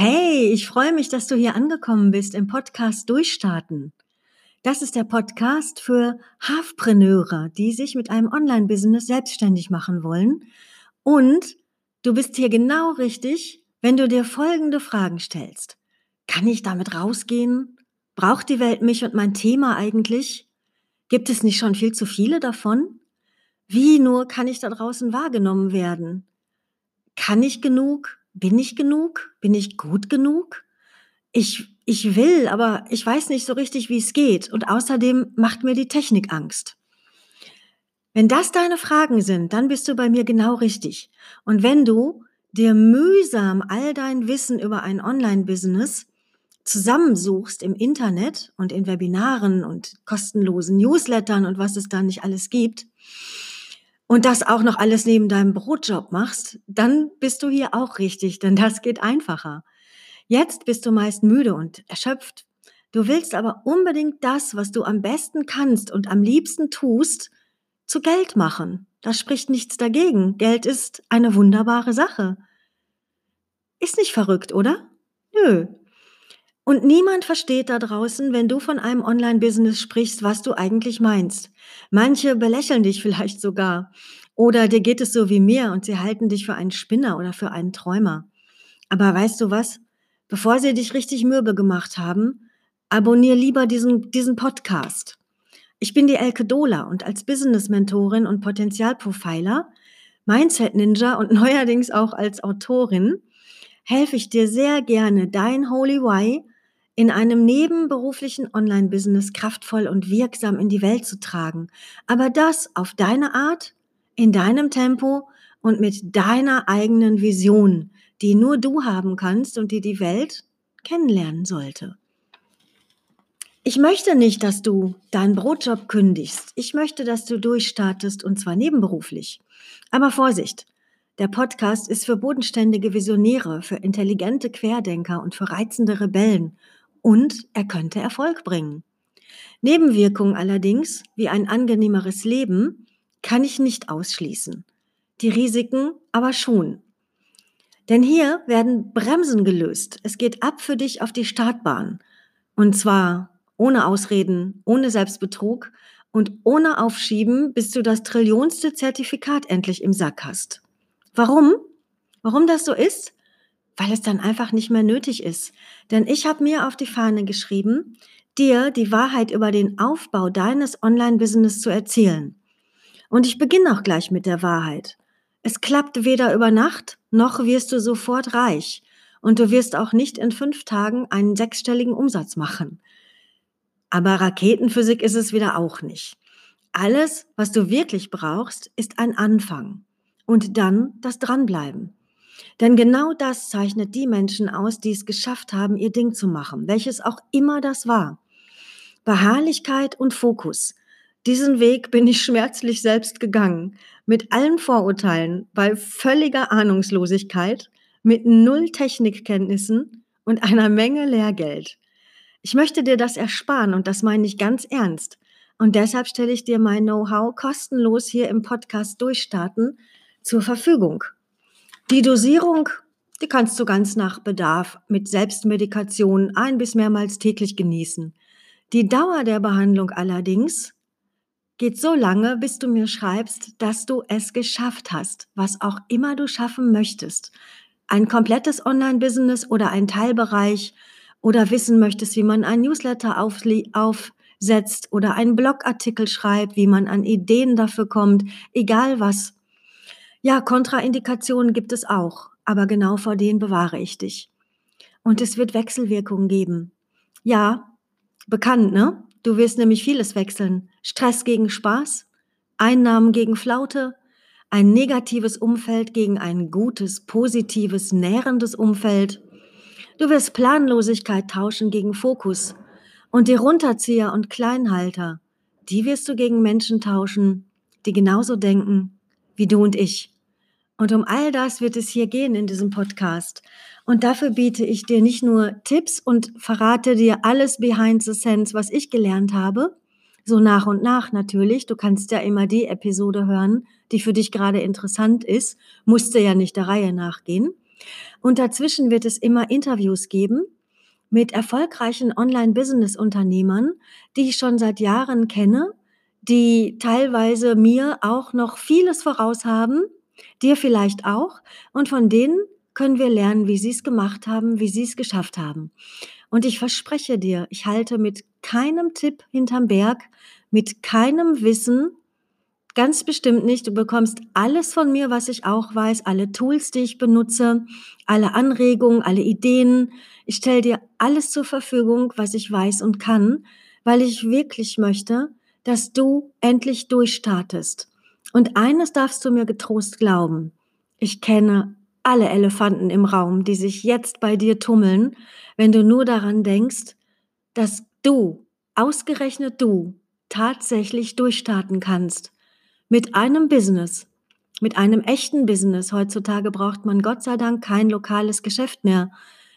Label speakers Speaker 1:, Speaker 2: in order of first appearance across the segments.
Speaker 1: Hey, ich freue mich, dass du hier angekommen bist im Podcast Durchstarten. Das ist der Podcast für Halfpreneure, die sich mit einem Online-Business selbstständig machen wollen. Und du bist hier genau richtig, wenn du dir folgende Fragen stellst. Kann ich damit rausgehen? Braucht die Welt mich und mein Thema eigentlich? Gibt es nicht schon viel zu viele davon? Wie nur kann ich da draußen wahrgenommen werden? Kann ich genug? Bin ich genug? Bin ich gut genug? Ich, ich will, aber ich weiß nicht so richtig, wie es geht. Und außerdem macht mir die Technik Angst. Wenn das deine Fragen sind, dann bist du bei mir genau richtig. Und wenn du dir mühsam all dein Wissen über ein Online-Business zusammensuchst im Internet und in Webinaren und kostenlosen Newslettern und was es da nicht alles gibt, und das auch noch alles neben deinem Brotjob machst, dann bist du hier auch richtig, denn das geht einfacher. Jetzt bist du meist müde und erschöpft. Du willst aber unbedingt das, was du am besten kannst und am liebsten tust, zu Geld machen. Da spricht nichts dagegen. Geld ist eine wunderbare Sache. Ist nicht verrückt, oder? Nö. Und niemand versteht da draußen, wenn du von einem Online-Business sprichst, was du eigentlich meinst. Manche belächeln dich vielleicht sogar. Oder dir geht es so wie mir und sie halten dich für einen Spinner oder für einen Träumer. Aber weißt du was? Bevor sie dich richtig mürbe gemacht haben, abonnier lieber diesen, diesen Podcast. Ich bin die Elke Dola und als Business-Mentorin und Potenzialprofiler, Mindset-Ninja und neuerdings auch als Autorin helfe ich dir sehr gerne, dein Holy Why in einem nebenberuflichen Online-Business kraftvoll und wirksam in die Welt zu tragen. Aber das auf deine Art, in deinem Tempo und mit deiner eigenen Vision, die nur du haben kannst und die die Welt kennenlernen sollte. Ich möchte nicht, dass du deinen Brotjob kündigst. Ich möchte, dass du durchstartest und zwar nebenberuflich. Aber Vorsicht! Der Podcast ist für bodenständige Visionäre, für intelligente Querdenker und für reizende Rebellen und er könnte Erfolg bringen. Nebenwirkungen allerdings, wie ein angenehmeres Leben, kann ich nicht ausschließen. Die Risiken aber schon. Denn hier werden Bremsen gelöst. Es geht ab für dich auf die Startbahn. Und zwar ohne Ausreden, ohne Selbstbetrug und ohne Aufschieben, bis du das trillionste Zertifikat endlich im Sack hast. Warum? Warum das so ist? Weil es dann einfach nicht mehr nötig ist. Denn ich habe mir auf die Fahne geschrieben, dir die Wahrheit über den Aufbau deines Online-Business zu erzählen. Und ich beginne auch gleich mit der Wahrheit. Es klappt weder über Nacht, noch wirst du sofort reich. Und du wirst auch nicht in fünf Tagen einen sechsstelligen Umsatz machen. Aber Raketenphysik ist es wieder auch nicht. Alles, was du wirklich brauchst, ist ein Anfang. Und dann das Dranbleiben. Denn genau das zeichnet die Menschen aus, die es geschafft haben, ihr Ding zu machen, welches auch immer das war. Beharrlichkeit und Fokus. Diesen Weg bin ich schmerzlich selbst gegangen, mit allen Vorurteilen, bei völliger Ahnungslosigkeit, mit null Technikkenntnissen und einer Menge Lehrgeld. Ich möchte dir das ersparen und das meine ich ganz ernst. Und deshalb stelle ich dir mein Know-how kostenlos hier im Podcast Durchstarten zur Verfügung. Die Dosierung, die kannst du ganz nach Bedarf mit Selbstmedikation ein bis mehrmals täglich genießen. Die Dauer der Behandlung allerdings geht so lange, bis du mir schreibst, dass du es geschafft hast, was auch immer du schaffen möchtest. Ein komplettes Online-Business oder ein Teilbereich oder wissen möchtest, wie man ein Newsletter aufsetzt oder einen Blogartikel schreibt, wie man an Ideen dafür kommt, egal was. Ja, Kontraindikationen gibt es auch, aber genau vor denen bewahre ich dich. Und es wird Wechselwirkungen geben. Ja, bekannt, ne? Du wirst nämlich vieles wechseln. Stress gegen Spaß, Einnahmen gegen Flaute, ein negatives Umfeld gegen ein gutes, positives, nährendes Umfeld. Du wirst Planlosigkeit tauschen gegen Fokus. Und die Runterzieher und Kleinhalter, die wirst du gegen Menschen tauschen, die genauso denken wie du und ich. Und um all das wird es hier gehen in diesem Podcast. Und dafür biete ich dir nicht nur Tipps und verrate dir alles behind the scenes, was ich gelernt habe, so nach und nach natürlich. Du kannst ja immer die Episode hören, die für dich gerade interessant ist, musste ja nicht der Reihe nachgehen. Und dazwischen wird es immer Interviews geben mit erfolgreichen Online-Business-Unternehmern, die ich schon seit Jahren kenne, die teilweise mir auch noch vieles voraus haben, dir vielleicht auch, und von denen können wir lernen, wie sie es gemacht haben, wie sie es geschafft haben. Und ich verspreche dir, ich halte mit keinem Tipp hinterm Berg, mit keinem Wissen, ganz bestimmt nicht. Du bekommst alles von mir, was ich auch weiß, alle Tools, die ich benutze, alle Anregungen, alle Ideen. Ich stelle dir alles zur Verfügung, was ich weiß und kann, weil ich wirklich möchte, dass du endlich durchstartest. Und eines darfst du mir getrost glauben. Ich kenne alle Elefanten im Raum, die sich jetzt bei dir tummeln, wenn du nur daran denkst, dass du, ausgerechnet du, tatsächlich durchstarten kannst. Mit einem Business, mit einem echten Business. Heutzutage braucht man Gott sei Dank kein lokales Geschäft mehr.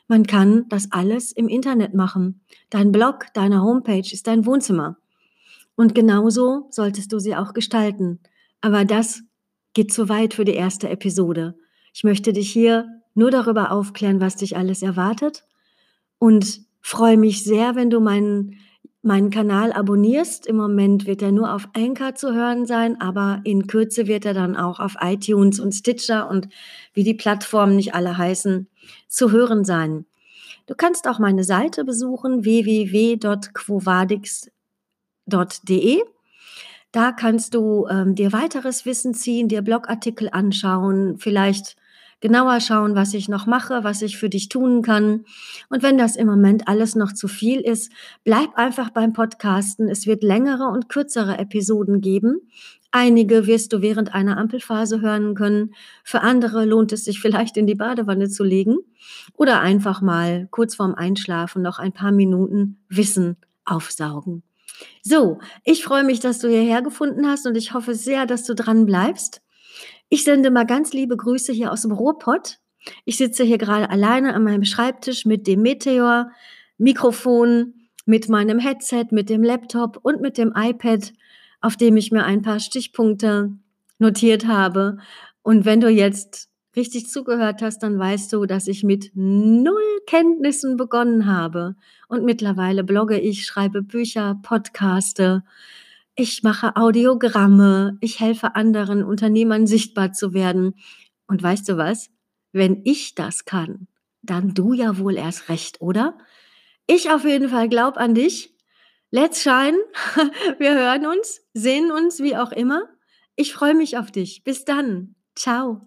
Speaker 1: Man kann das alles im Internet machen. Dein Blog, deine Homepage ist dein Wohnzimmer. Und genauso solltest du sie auch gestalten. Aber das geht zu weit für die erste Episode. Ich möchte dich hier nur darüber aufklären, was dich alles erwartet und freue mich sehr, wenn du meinen, meinen Kanal abonnierst. Im Moment wird er nur auf Anchor zu hören sein, aber in Kürze wird er dann auch auf iTunes und Stitcher und wie die Plattformen nicht alle heißen, zu hören sein. Du kannst auch meine Seite besuchen www.quovadix.de da kannst du ähm, dir weiteres Wissen ziehen, dir Blogartikel anschauen, vielleicht genauer schauen, was ich noch mache, was ich für dich tun kann. Und wenn das im Moment alles noch zu viel ist, bleib einfach beim Podcasten. Es wird längere und kürzere Episoden geben. Einige wirst du während einer Ampelphase hören können. Für andere lohnt es sich vielleicht in die Badewanne zu legen oder einfach mal kurz vorm Einschlafen noch ein paar Minuten Wissen aufsaugen. So, ich freue mich, dass du hierher gefunden hast und ich hoffe sehr, dass du dran bleibst. Ich sende mal ganz liebe Grüße hier aus dem Ruhrpott. Ich sitze hier gerade alleine an meinem Schreibtisch mit dem Meteor, Mikrofon, mit meinem Headset, mit dem Laptop und mit dem iPad, auf dem ich mir ein paar Stichpunkte notiert habe. Und wenn du jetzt richtig zugehört hast, dann weißt du, dass ich mit null Kenntnissen begonnen habe. Und mittlerweile blogge ich, schreibe Bücher, podcaste, ich mache Audiogramme, ich helfe anderen Unternehmern sichtbar zu werden. Und weißt du was? Wenn ich das kann, dann du ja wohl erst recht, oder? Ich auf jeden Fall glaub an dich. Let's shine. Wir hören uns, sehen uns, wie auch immer. Ich freue mich auf dich. Bis dann. Ciao.